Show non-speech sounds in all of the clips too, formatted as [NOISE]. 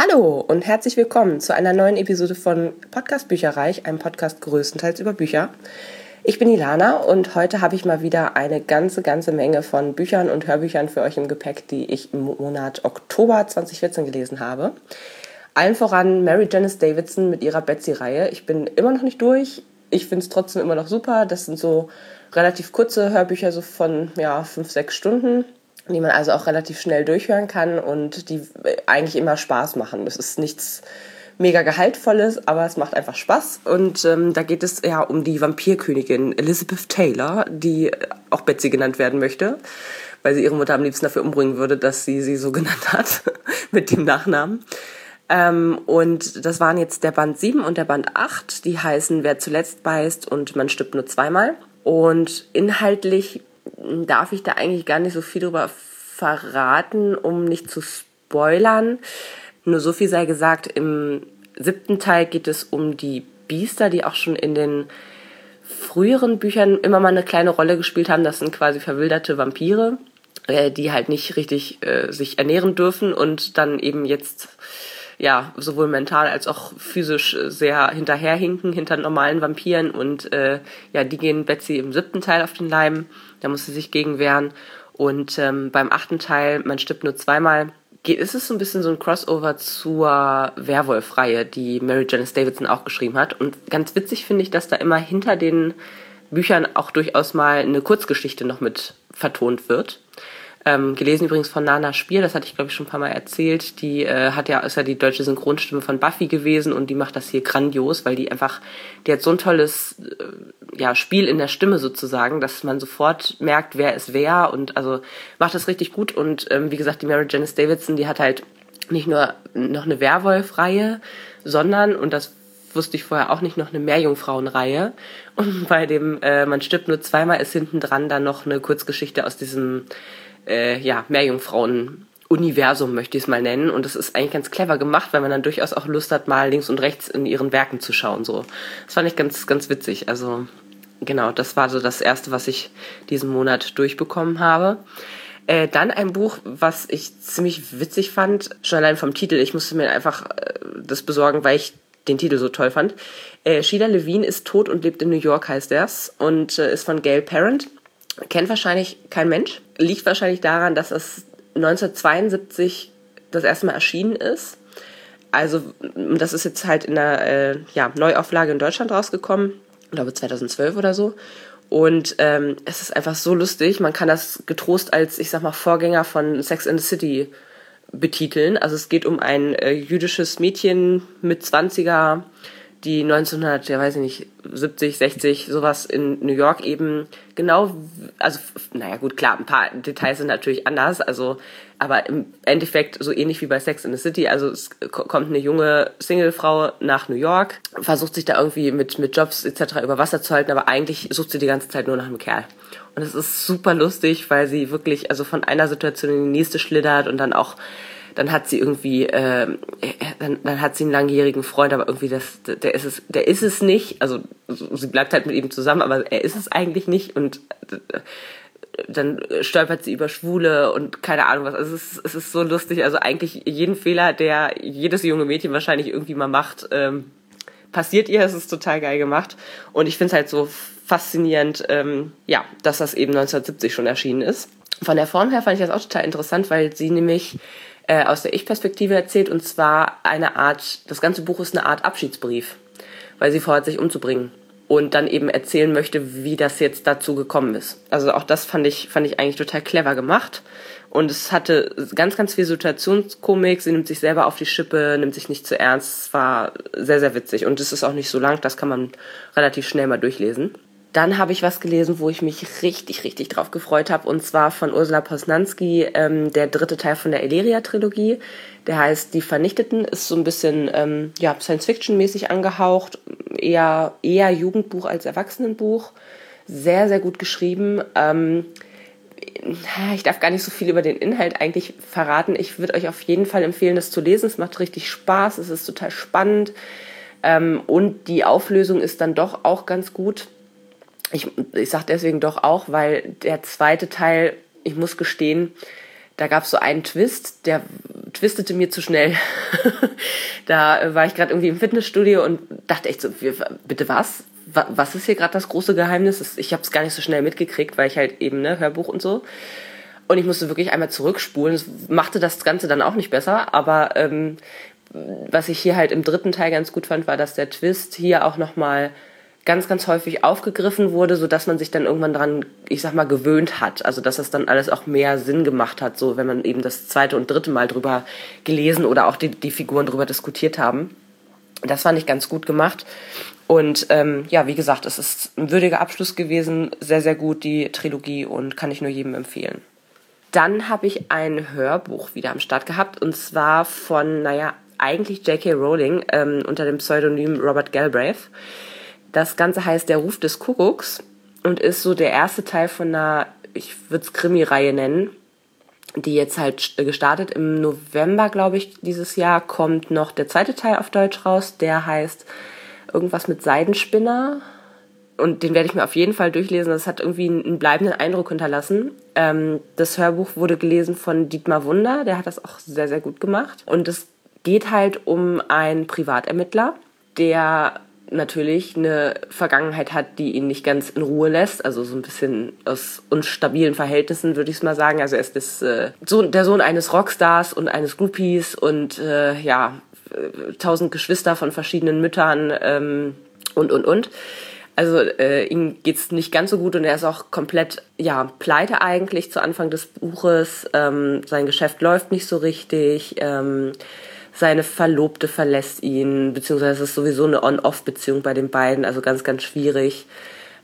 Hallo und herzlich willkommen zu einer neuen Episode von Podcast Bücherreich, einem Podcast größtenteils über Bücher. Ich bin Ilana und heute habe ich mal wieder eine ganze, ganze Menge von Büchern und Hörbüchern für euch im Gepäck, die ich im Monat Oktober 2014 gelesen habe. Allen voran Mary Janice Davidson mit ihrer Betsy-Reihe. Ich bin immer noch nicht durch. Ich finde es trotzdem immer noch super. Das sind so relativ kurze Hörbücher, so von ja, fünf, sechs Stunden die man also auch relativ schnell durchhören kann und die eigentlich immer Spaß machen. Das ist nichts mega gehaltvolles, aber es macht einfach Spaß. Und ähm, da geht es ja um die Vampirkönigin Elizabeth Taylor, die auch Betsy genannt werden möchte, weil sie ihre Mutter am liebsten dafür umbringen würde, dass sie sie so [LAUGHS] genannt hat [LAUGHS] mit dem Nachnamen. Ähm, und das waren jetzt der Band 7 und der Band 8, die heißen Wer zuletzt beißt und man stirbt nur zweimal. Und inhaltlich darf ich da eigentlich gar nicht so viel drüber verraten, um nicht zu spoilern. Nur so viel sei gesagt, im siebten Teil geht es um die Biester, die auch schon in den früheren Büchern immer mal eine kleine Rolle gespielt haben. Das sind quasi verwilderte Vampire, äh, die halt nicht richtig äh, sich ernähren dürfen und dann eben jetzt ja sowohl mental als auch physisch sehr hinterherhinken hinter normalen Vampiren und äh, ja die gehen Betsy im siebten Teil auf den Leim da muss sie sich gegen wehren. Und ähm, beim achten Teil, man stirbt nur zweimal, geht, ist es so ein bisschen so ein Crossover zur Werwolf-Reihe, die Mary Janice Davidson auch geschrieben hat. Und ganz witzig finde ich, dass da immer hinter den Büchern auch durchaus mal eine Kurzgeschichte noch mit vertont wird. Ähm, gelesen übrigens von Nana Spier, das hatte ich glaube ich schon ein paar Mal erzählt. Die äh, hat ja, ist ja die deutsche Synchronstimme von Buffy gewesen und die macht das hier grandios, weil die einfach, die hat so ein tolles äh, ja, Spiel in der Stimme sozusagen, dass man sofort merkt, wer ist wer und also macht das richtig gut. Und ähm, wie gesagt, die Mary Janice Davidson, die hat halt nicht nur noch eine Werwolf-Reihe, sondern, und das wusste ich vorher auch nicht, noch eine Meerjungfrauenreihe. Und [LAUGHS] bei dem äh, Man stirbt nur zweimal ist hinten dran dann noch eine Kurzgeschichte aus diesem äh, ja, Meerjungfrauen Universum möchte ich es mal nennen. Und das ist eigentlich ganz clever gemacht, weil man dann durchaus auch Lust hat, mal links und rechts in ihren Werken zu schauen. So, das fand ich ganz, ganz witzig. Also genau, das war so das erste, was ich diesen Monat durchbekommen habe. Äh, dann ein Buch, was ich ziemlich witzig fand, schon allein vom Titel. Ich musste mir einfach äh, das besorgen, weil ich den Titel so toll fand. Äh, Sheila Levine ist tot und lebt in New York, heißt das. Und äh, ist von Gail Parent. Kennt wahrscheinlich kein Mensch. Liegt wahrscheinlich daran, dass es 1972 das erste Mal erschienen ist. Also, das ist jetzt halt in der äh, ja, Neuauflage in Deutschland rausgekommen. Ich glaube 2012 oder so. Und ähm, es ist einfach so lustig. Man kann das getrost als, ich sag mal, Vorgänger von Sex in the City betiteln. Also es geht um ein äh, jüdisches Mädchen mit 20er, die 1900, ja weiß ich nicht, 70, 60, sowas in New York eben genau, also naja gut, klar, ein paar Details sind natürlich anders, also aber im Endeffekt so ähnlich wie bei Sex in the City, also es kommt eine junge Singlefrau nach New York, versucht sich da irgendwie mit, mit Jobs etc. über Wasser zu halten, aber eigentlich sucht sie die ganze Zeit nur nach einem Kerl. Und es ist super lustig, weil sie wirklich also von einer Situation in die nächste schlittert und dann auch dann hat sie irgendwie, äh, dann, dann hat sie einen langjährigen Freund, aber irgendwie das, der ist es, der ist es nicht. Also sie bleibt halt mit ihm zusammen, aber er ist es eigentlich nicht und äh, dann stolpert sie über Schwule und keine Ahnung was. Also es ist, es ist so lustig. Also eigentlich jeden Fehler, der jedes junge Mädchen wahrscheinlich irgendwie mal macht, ähm, passiert ihr. Es ist total geil gemacht. Und ich finde es halt so faszinierend, ähm, ja, dass das eben 1970 schon erschienen ist. Von der Form her fand ich das auch total interessant, weil sie nämlich äh, aus der Ich-Perspektive erzählt und zwar eine Art, das ganze Buch ist eine Art Abschiedsbrief, weil sie vorhat, sich umzubringen und dann eben erzählen möchte, wie das jetzt dazu gekommen ist. Also auch das fand ich, fand ich eigentlich total clever gemacht. Und es hatte ganz, ganz viel Situationskomik. Sie nimmt sich selber auf die Schippe, nimmt sich nicht zu ernst. Es war sehr, sehr witzig. Und es ist auch nicht so lang, das kann man relativ schnell mal durchlesen. Dann habe ich was gelesen, wo ich mich richtig, richtig drauf gefreut habe, und zwar von Ursula Posnanski, ähm, der dritte Teil von der Eleria-Trilogie. Der heißt Die Vernichteten, ist so ein bisschen ähm, ja, Science-Fiction-mäßig angehaucht, eher, eher Jugendbuch als Erwachsenenbuch. Sehr, sehr gut geschrieben. Ähm, ich darf gar nicht so viel über den Inhalt eigentlich verraten. Ich würde euch auf jeden Fall empfehlen, das zu lesen. Es macht richtig Spaß, es ist total spannend. Ähm, und die Auflösung ist dann doch auch ganz gut ich, ich sage deswegen doch auch, weil der zweite Teil, ich muss gestehen, da gab es so einen Twist, der twistete mir zu schnell. [LAUGHS] da war ich gerade irgendwie im Fitnessstudio und dachte echt so, bitte was? Was ist hier gerade das große Geheimnis? Ich habe es gar nicht so schnell mitgekriegt, weil ich halt eben, ne, Hörbuch und so. Und ich musste wirklich einmal zurückspulen. Das machte das Ganze dann auch nicht besser, aber ähm, was ich hier halt im dritten Teil ganz gut fand, war, dass der Twist hier auch nochmal ganz, ganz häufig aufgegriffen wurde, so dass man sich dann irgendwann dran, ich sag mal, gewöhnt hat. Also dass das dann alles auch mehr Sinn gemacht hat, so wenn man eben das zweite und dritte Mal drüber gelesen oder auch die, die Figuren drüber diskutiert haben. Das fand ich ganz gut gemacht. Und ähm, ja, wie gesagt, es ist ein würdiger Abschluss gewesen, sehr, sehr gut, die Trilogie und kann ich nur jedem empfehlen. Dann habe ich ein Hörbuch wieder am Start gehabt und zwar von, naja, eigentlich J.K. Rowling ähm, unter dem Pseudonym Robert Galbraith. Das Ganze heißt Der Ruf des Kuckucks und ist so der erste Teil von einer, ich würde es Krimi-Reihe nennen, die jetzt halt gestartet im November, glaube ich, dieses Jahr kommt noch der zweite Teil auf Deutsch raus. Der heißt irgendwas mit Seidenspinner. Und den werde ich mir auf jeden Fall durchlesen. Das hat irgendwie einen bleibenden Eindruck hinterlassen. Ähm, das Hörbuch wurde gelesen von Dietmar Wunder. Der hat das auch sehr, sehr gut gemacht. Und es geht halt um einen Privatermittler, der natürlich eine Vergangenheit hat, die ihn nicht ganz in Ruhe lässt. Also so ein bisschen aus unstabilen Verhältnissen, würde ich es mal sagen. Also er ist das, äh, Sohn, der Sohn eines Rockstars und eines Groupies und äh, ja, äh, tausend Geschwister von verschiedenen Müttern ähm, und, und, und. Also äh, ihm geht's nicht ganz so gut und er ist auch komplett ja pleite eigentlich zu Anfang des Buches. Ähm, sein Geschäft läuft nicht so richtig. Ähm, seine Verlobte verlässt ihn, beziehungsweise es ist sowieso eine On-Off-Beziehung bei den beiden, also ganz, ganz schwierig.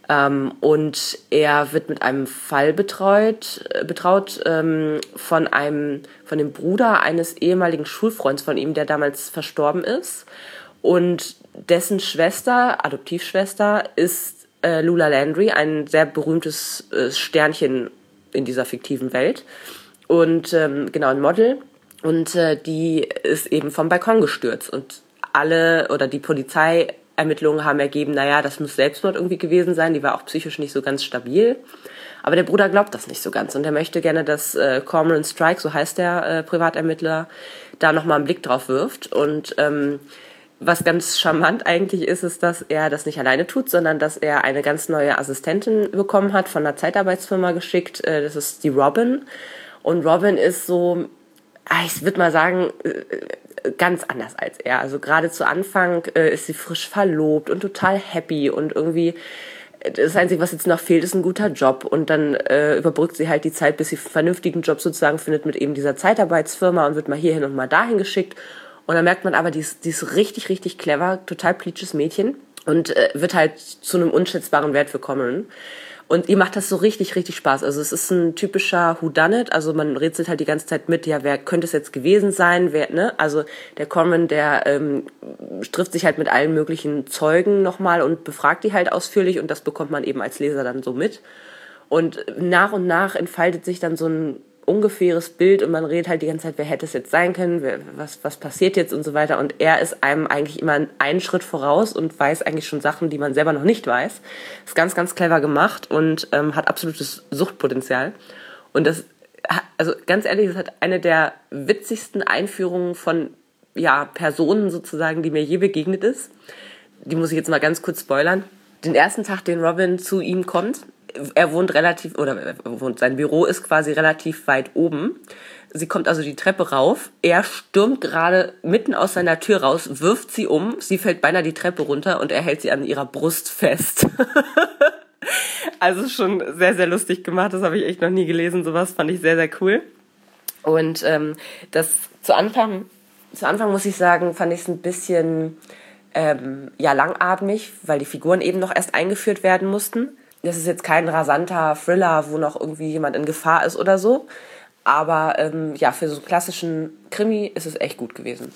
Ähm, und er wird mit einem Fall betreut, äh, betraut ähm, von einem, von dem Bruder eines ehemaligen Schulfreunds von ihm, der damals verstorben ist. Und dessen Schwester, Adoptivschwester, ist äh, Lula Landry, ein sehr berühmtes äh, Sternchen in dieser fiktiven Welt. Und ähm, genau, ein Model. Und äh, die ist eben vom Balkon gestürzt. Und alle oder die Polizeiermittlungen haben ergeben, naja, das muss Selbstmord irgendwie gewesen sein. Die war auch psychisch nicht so ganz stabil. Aber der Bruder glaubt das nicht so ganz und er möchte gerne, dass äh, Cormoran Strike, so heißt der äh, Privatermittler, da nochmal einen Blick drauf wirft. Und ähm, was ganz charmant eigentlich ist, ist, dass er das nicht alleine tut, sondern dass er eine ganz neue Assistentin bekommen hat, von einer Zeitarbeitsfirma geschickt. Äh, das ist die Robin. Und Robin ist so ich würde mal sagen, äh, ganz anders als er. Also gerade zu Anfang äh, ist sie frisch verlobt und total happy und irgendwie äh, das Einzige, was jetzt noch fehlt, ist ein guter Job. Und dann äh, überbrückt sie halt die Zeit, bis sie einen vernünftigen Job sozusagen findet mit eben dieser Zeitarbeitsfirma und wird mal hierhin und mal dahin geschickt. Und dann merkt man aber, die ist, die ist richtig, richtig clever, total pleatsches Mädchen und äh, wird halt zu einem unschätzbaren Wert für Common. Und ihr macht das so richtig, richtig Spaß. Also es ist ein typischer Whodunit. Also man rätselt halt die ganze Zeit mit, ja, wer könnte es jetzt gewesen sein? Wer, ne? Also der Corman, der ähm, trifft sich halt mit allen möglichen Zeugen nochmal und befragt die halt ausführlich und das bekommt man eben als Leser dann so mit. Und nach und nach entfaltet sich dann so ein ungefähres Bild und man redet halt die ganze Zeit, wer hätte es jetzt sein können, wer, was, was passiert jetzt und so weiter. Und er ist einem eigentlich immer einen Schritt voraus und weiß eigentlich schon Sachen, die man selber noch nicht weiß. Ist ganz, ganz clever gemacht und ähm, hat absolutes Suchtpotenzial. Und das, also ganz ehrlich, das hat eine der witzigsten Einführungen von ja, Personen sozusagen, die mir je begegnet ist. Die muss ich jetzt mal ganz kurz spoilern. Den ersten Tag, den Robin zu ihm kommt, er wohnt relativ, oder er wohnt, sein Büro ist quasi relativ weit oben. Sie kommt also die Treppe rauf. Er stürmt gerade mitten aus seiner Tür raus, wirft sie um. Sie fällt beinahe die Treppe runter und er hält sie an ihrer Brust fest. [LAUGHS] also schon sehr, sehr lustig gemacht. Das habe ich echt noch nie gelesen. Sowas fand ich sehr, sehr cool. Und ähm, das zu Anfang, zu Anfang muss ich sagen, fand ich es ein bisschen ähm, ja langatmig, weil die Figuren eben noch erst eingeführt werden mussten das ist jetzt kein rasanter Thriller, wo noch irgendwie jemand in Gefahr ist oder so. Aber ähm, ja, für so einen klassischen Krimi ist es echt gut gewesen.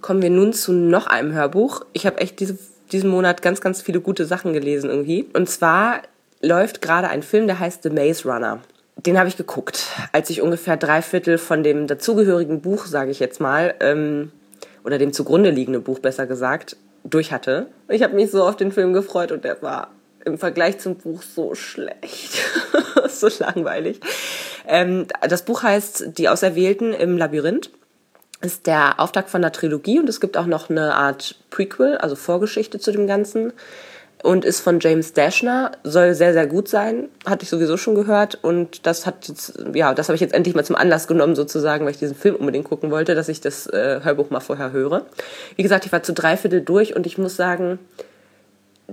Kommen wir nun zu noch einem Hörbuch. Ich habe echt diese, diesen Monat ganz, ganz viele gute Sachen gelesen irgendwie. Und zwar läuft gerade ein Film, der heißt The Maze Runner. Den habe ich geguckt, als ich ungefähr drei Viertel von dem dazugehörigen Buch, sage ich jetzt mal, ähm, oder dem zugrunde liegenden Buch besser gesagt, durch hatte. Ich habe mich so auf den Film gefreut und der war im Vergleich zum Buch so schlecht, [LAUGHS] so langweilig. Ähm, das Buch heißt Die Auserwählten im Labyrinth. Ist der Auftakt von einer Trilogie und es gibt auch noch eine Art Prequel, also Vorgeschichte zu dem Ganzen und ist von James Dashner, soll sehr, sehr gut sein, hatte ich sowieso schon gehört und das hat jetzt, ja, das habe ich jetzt endlich mal zum Anlass genommen sozusagen, weil ich diesen Film unbedingt gucken wollte, dass ich das äh, Hörbuch mal vorher höre. Wie gesagt, ich war zu dreiviertel durch und ich muss sagen,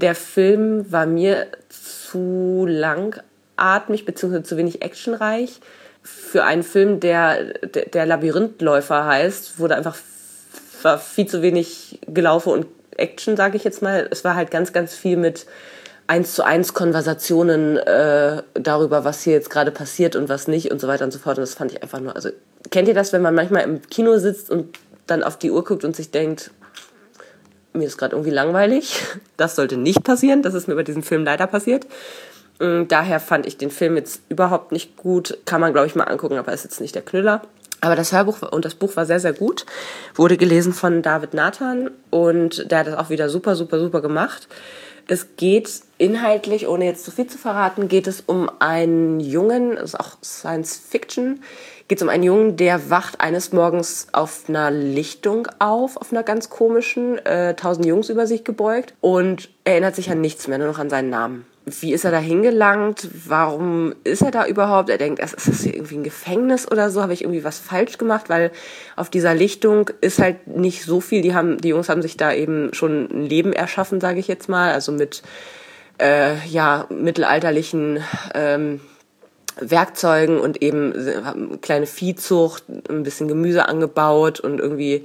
der Film war mir zu langatmig bzw. zu wenig actionreich. Für einen Film, der, der, Labyrinthläufer heißt, wurde einfach war viel zu wenig gelaufen und Action, sage ich jetzt mal. Es war halt ganz, ganz viel mit eins zu eins Konversationen äh, darüber, was hier jetzt gerade passiert und was nicht und so weiter und so fort. Und das fand ich einfach nur. Also kennt ihr das, wenn man manchmal im Kino sitzt und dann auf die Uhr guckt und sich denkt, mir ist gerade irgendwie langweilig. Das sollte nicht passieren. Das ist mir bei diesem Film leider passiert. Mm, daher fand ich den Film jetzt überhaupt nicht gut. Kann man, glaube ich, mal angucken, aber ist jetzt nicht der Knüller. Aber das Hörbuch und das Buch war sehr, sehr gut. Wurde gelesen von David Nathan und der hat das auch wieder super, super, super gemacht. Es geht inhaltlich, ohne jetzt zu viel zu verraten, geht es um einen Jungen, das ist auch Science Fiction, geht es um einen Jungen, der wacht eines Morgens auf einer Lichtung auf, auf einer ganz komischen, äh, tausend Jungs über sich gebeugt und erinnert sich an nichts mehr, nur noch an seinen Namen wie ist er da hingelangt? Warum ist er da überhaupt? Er denkt, ist das hier irgendwie ein Gefängnis oder so? Habe ich irgendwie was falsch gemacht? Weil auf dieser Lichtung ist halt nicht so viel. Die haben, die Jungs haben sich da eben schon ein Leben erschaffen, sage ich jetzt mal. Also mit äh, ja mittelalterlichen ähm, Werkzeugen und eben kleine Viehzucht, ein bisschen Gemüse angebaut und irgendwie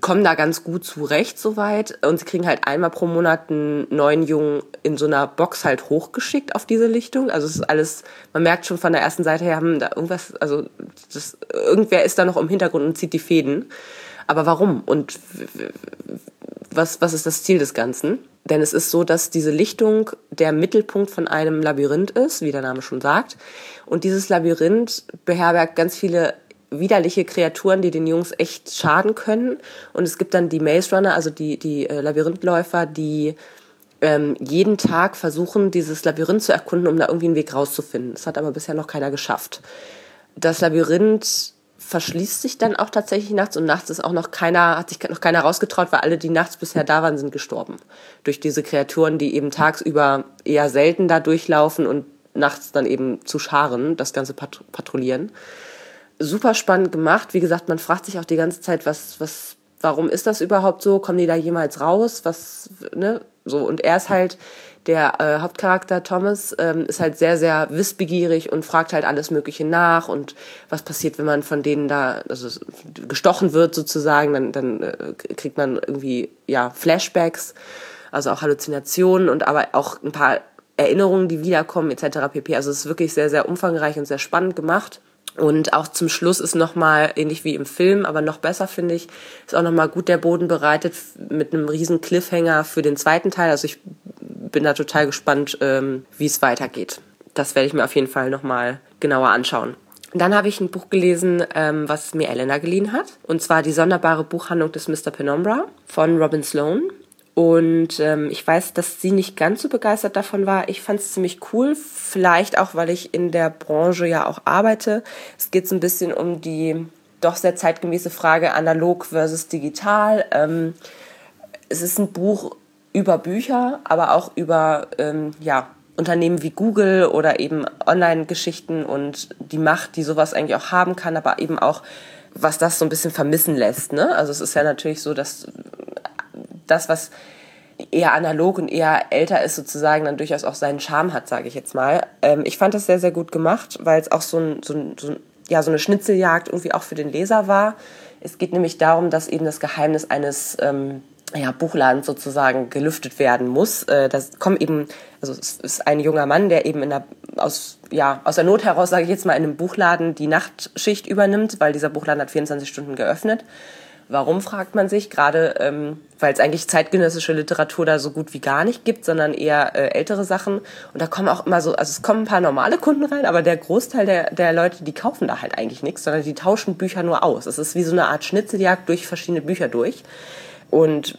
kommen da ganz gut zurecht soweit und sie kriegen halt einmal pro Monat einen neuen Jungen in so einer Box halt hochgeschickt auf diese Lichtung. Also es ist alles, man merkt schon von der ersten Seite her, haben da irgendwas, also das, irgendwer ist da noch im Hintergrund und zieht die Fäden. Aber warum und was, was ist das Ziel des Ganzen? Denn es ist so, dass diese Lichtung der Mittelpunkt von einem Labyrinth ist, wie der Name schon sagt. Und dieses Labyrinth beherbergt ganz viele widerliche Kreaturen, die den Jungs echt schaden können. Und es gibt dann die Maze Runner, also die, die äh, Labyrinthläufer, die ähm, jeden Tag versuchen, dieses Labyrinth zu erkunden, um da irgendwie einen Weg rauszufinden. Das hat aber bisher noch keiner geschafft. Das Labyrinth verschließt sich dann auch tatsächlich nachts und nachts ist auch noch keiner, hat sich noch keiner rausgetraut, weil alle, die nachts bisher da waren, sind gestorben. Durch diese Kreaturen, die eben tagsüber eher selten da durchlaufen und nachts dann eben zu Scharen das Ganze patrouillieren super spannend gemacht. Wie gesagt, man fragt sich auch die ganze Zeit, was, was, warum ist das überhaupt so? Kommen die da jemals raus? Was, ne? So. Und er ist halt, der äh, Hauptcharakter Thomas ähm, ist halt sehr, sehr wissbegierig und fragt halt alles Mögliche nach und was passiert, wenn man von denen da also gestochen wird sozusagen, dann, dann äh, kriegt man irgendwie ja Flashbacks, also auch Halluzinationen und aber auch ein paar Erinnerungen, die wiederkommen etc. pp. Also es ist wirklich sehr, sehr umfangreich und sehr spannend gemacht. Und auch zum Schluss ist nochmal, ähnlich wie im Film, aber noch besser finde ich, ist auch nochmal gut der Boden bereitet mit einem riesen Cliffhanger für den zweiten Teil. Also ich bin da total gespannt, ähm, wie es weitergeht. Das werde ich mir auf jeden Fall nochmal genauer anschauen. Dann habe ich ein Buch gelesen, ähm, was mir Elena geliehen hat. Und zwar die sonderbare Buchhandlung des Mr. Penumbra von Robin Sloan. Und ähm, ich weiß, dass sie nicht ganz so begeistert davon war. Ich fand es ziemlich cool, vielleicht auch, weil ich in der Branche ja auch arbeite. Es geht so ein bisschen um die doch sehr zeitgemäße Frage analog versus digital. Ähm, es ist ein Buch über Bücher, aber auch über ähm, ja, Unternehmen wie Google oder eben Online-Geschichten und die Macht, die sowas eigentlich auch haben kann, aber eben auch, was das so ein bisschen vermissen lässt. Ne? Also es ist ja natürlich so, dass das, was eher analog und eher älter ist, sozusagen dann durchaus auch seinen Charme hat, sage ich jetzt mal. Ähm, ich fand das sehr, sehr gut gemacht, weil es auch so, ein, so, ein, so, ein, ja, so eine Schnitzeljagd irgendwie auch für den Leser war. Es geht nämlich darum, dass eben das Geheimnis eines ähm, ja, Buchladens sozusagen gelüftet werden muss. Äh, das kommt eben, also es ist ein junger Mann, der eben in der, aus, ja, aus der Not heraus, sage ich jetzt mal, in einem Buchladen die Nachtschicht übernimmt, weil dieser Buchladen hat 24 Stunden geöffnet. Warum fragt man sich? Gerade ähm, weil es eigentlich zeitgenössische Literatur da so gut wie gar nicht gibt, sondern eher äh, ältere Sachen. Und da kommen auch immer so, also es kommen ein paar normale Kunden rein, aber der Großteil der, der Leute, die kaufen da halt eigentlich nichts, sondern die tauschen Bücher nur aus. Es ist wie so eine Art Schnitzeljagd durch verschiedene Bücher durch. Und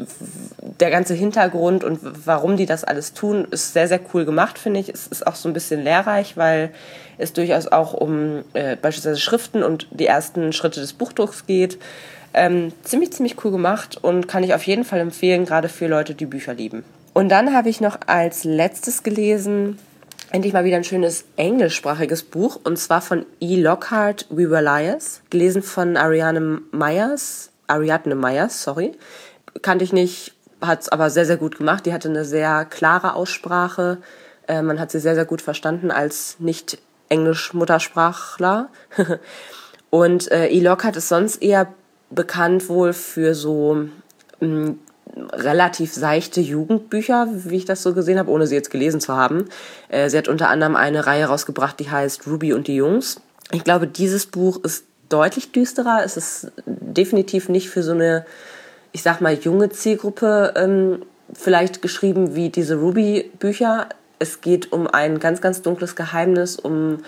der ganze Hintergrund und warum die das alles tun, ist sehr, sehr cool gemacht, finde ich. Es ist auch so ein bisschen lehrreich, weil es durchaus auch um äh, beispielsweise Schriften und die ersten Schritte des Buchdrucks geht. Ähm, ziemlich, ziemlich cool gemacht und kann ich auf jeden Fall empfehlen, gerade für Leute, die Bücher lieben. Und dann habe ich noch als letztes gelesen, endlich mal wieder ein schönes englischsprachiges Buch, und zwar von E. Lockhart, We Were Liars, gelesen von Ariane Myers, Ariadne Myers, sorry. Kannte ich nicht, hat es aber sehr, sehr gut gemacht. Die hatte eine sehr klare Aussprache. Äh, man hat sie sehr, sehr gut verstanden als nicht Englisch-Muttersprachler. [LAUGHS] und äh, E. Lockhart ist sonst eher bekannt wohl für so mh, mm, relativ seichte Jugendbücher, wie ich das so gesehen habe, ohne sie jetzt gelesen zu haben. Äh, sie hat unter anderem eine Reihe rausgebracht, die heißt Ruby und die Jungs. Ich glaube, dieses Buch ist deutlich düsterer. Es ist definitiv nicht für so eine, ich sag mal, junge Zielgruppe ähm, vielleicht geschrieben wie diese Ruby-Bücher. Es geht um ein ganz, ganz dunkles Geheimnis, um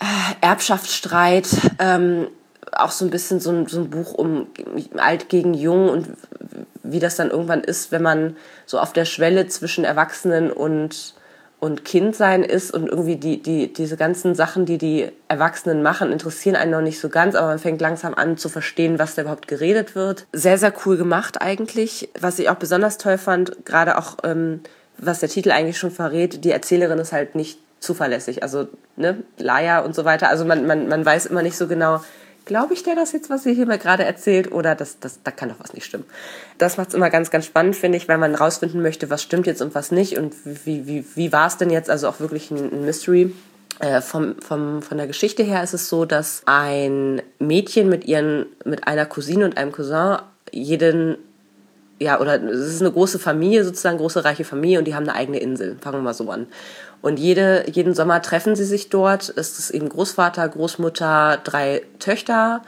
äh, Erbschaftsstreit, ähm, auch so ein bisschen so ein, so ein Buch um alt gegen jung und wie das dann irgendwann ist, wenn man so auf der Schwelle zwischen Erwachsenen und, und Kindsein ist und irgendwie die, die, diese ganzen Sachen, die die Erwachsenen machen, interessieren einen noch nicht so ganz, aber man fängt langsam an zu verstehen, was da überhaupt geredet wird. Sehr, sehr cool gemacht eigentlich. Was ich auch besonders toll fand, gerade auch, ähm, was der Titel eigentlich schon verrät, die Erzählerin ist halt nicht zuverlässig. Also, ne, Laia und so weiter. Also man, man, man weiß immer nicht so genau, glaube ich dir das jetzt, was sie hier mir gerade erzählt, oder das, das, da kann doch was nicht stimmen. Das macht es immer ganz, ganz spannend, finde ich, weil man rausfinden möchte, was stimmt jetzt und was nicht und wie, wie, wie war es denn jetzt, also auch wirklich ein, ein Mystery. Äh, vom, vom, von der Geschichte her ist es so, dass ein Mädchen mit ihren, mit einer Cousine und einem Cousin jeden ja, oder es ist eine große Familie, sozusagen, große reiche Familie und die haben eine eigene Insel. Fangen wir mal so an. Und jede, jeden Sommer treffen sie sich dort. Es ist eben Großvater, Großmutter, drei Töchter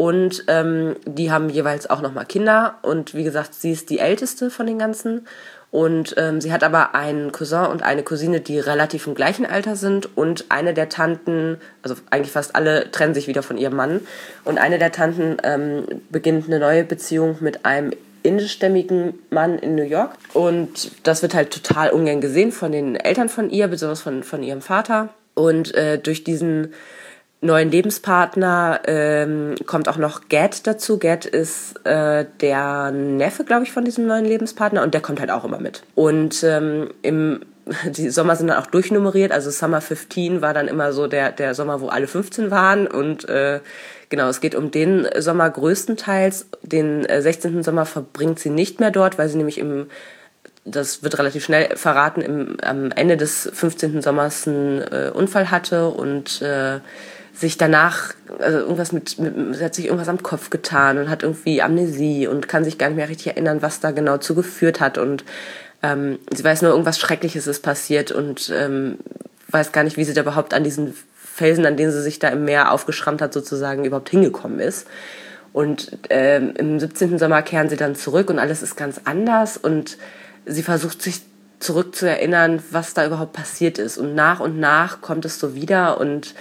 und ähm, die haben jeweils auch nochmal Kinder. Und wie gesagt, sie ist die älteste von den ganzen. Und ähm, sie hat aber einen Cousin und eine Cousine, die relativ im gleichen Alter sind. Und eine der Tanten, also eigentlich fast alle, trennen sich wieder von ihrem Mann. Und eine der Tanten ähm, beginnt eine neue Beziehung mit einem indischstämmigen Mann in New York. Und das wird halt total ungern gesehen von den Eltern von ihr, besonders von, von ihrem Vater. Und äh, durch diesen neuen Lebenspartner ähm, kommt auch noch Gad dazu. Gad ist äh, der Neffe, glaube ich, von diesem neuen Lebenspartner und der kommt halt auch immer mit. Und ähm, im die Sommer sind dann auch durchnummeriert. Also Summer 15 war dann immer so der, der Sommer, wo alle 15 waren. Und äh, genau, es geht um den Sommer größtenteils. Den äh, 16. Sommer verbringt sie nicht mehr dort, weil sie nämlich im das wird relativ schnell verraten, im, am Ende des 15. Sommers einen äh, Unfall hatte und äh, sich danach, also irgendwas mit, mit, sie hat sich irgendwas am Kopf getan und hat irgendwie Amnesie und kann sich gar nicht mehr richtig erinnern, was da genau zugeführt hat und ähm, sie weiß nur, irgendwas Schreckliches ist passiert und ähm, weiß gar nicht, wie sie da überhaupt an diesen Felsen, an denen sie sich da im Meer aufgeschrammt hat, sozusagen überhaupt hingekommen ist. Und ähm, im 17. Sommer kehren sie dann zurück und alles ist ganz anders und sie versucht sich zurück zu erinnern, was da überhaupt passiert ist. Und nach und nach kommt es so wieder und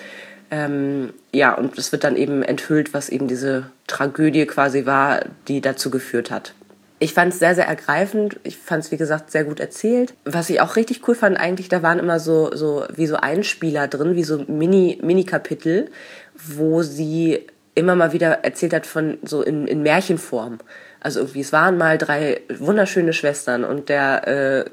ähm, ja, und es wird dann eben enthüllt, was eben diese Tragödie quasi war, die dazu geführt hat. Ich fand es sehr, sehr ergreifend. Ich fand es, wie gesagt, sehr gut erzählt. Was ich auch richtig cool fand, eigentlich, da waren immer so, so wie so Einspieler drin, wie so Mini, Mini-Kapitel, wo sie immer mal wieder erzählt hat von so in, in Märchenform. Also irgendwie, es waren mal drei wunderschöne Schwestern und der, äh,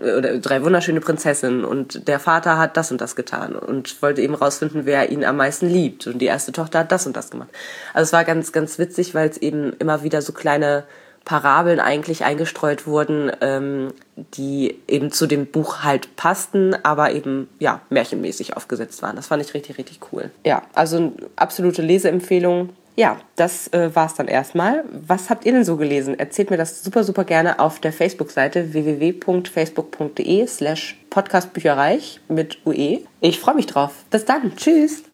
oder drei wunderschöne Prinzessinnen und der Vater hat das und das getan und wollte eben rausfinden, wer ihn am meisten liebt. Und die erste Tochter hat das und das gemacht. Also es war ganz, ganz witzig, weil es eben immer wieder so kleine Parabeln eigentlich eingestreut wurden, ähm, die eben zu dem Buch halt passten, aber eben ja märchenmäßig aufgesetzt waren. Das fand ich richtig, richtig cool. Ja, also eine absolute Leseempfehlung. Ja, das äh, war's dann erstmal. Was habt ihr denn so gelesen? Erzählt mir das super, super gerne auf der Facebook-Seite www.facebook.de slash podcastbücherreich mit UE. Ich freue mich drauf. Bis dann. Tschüss.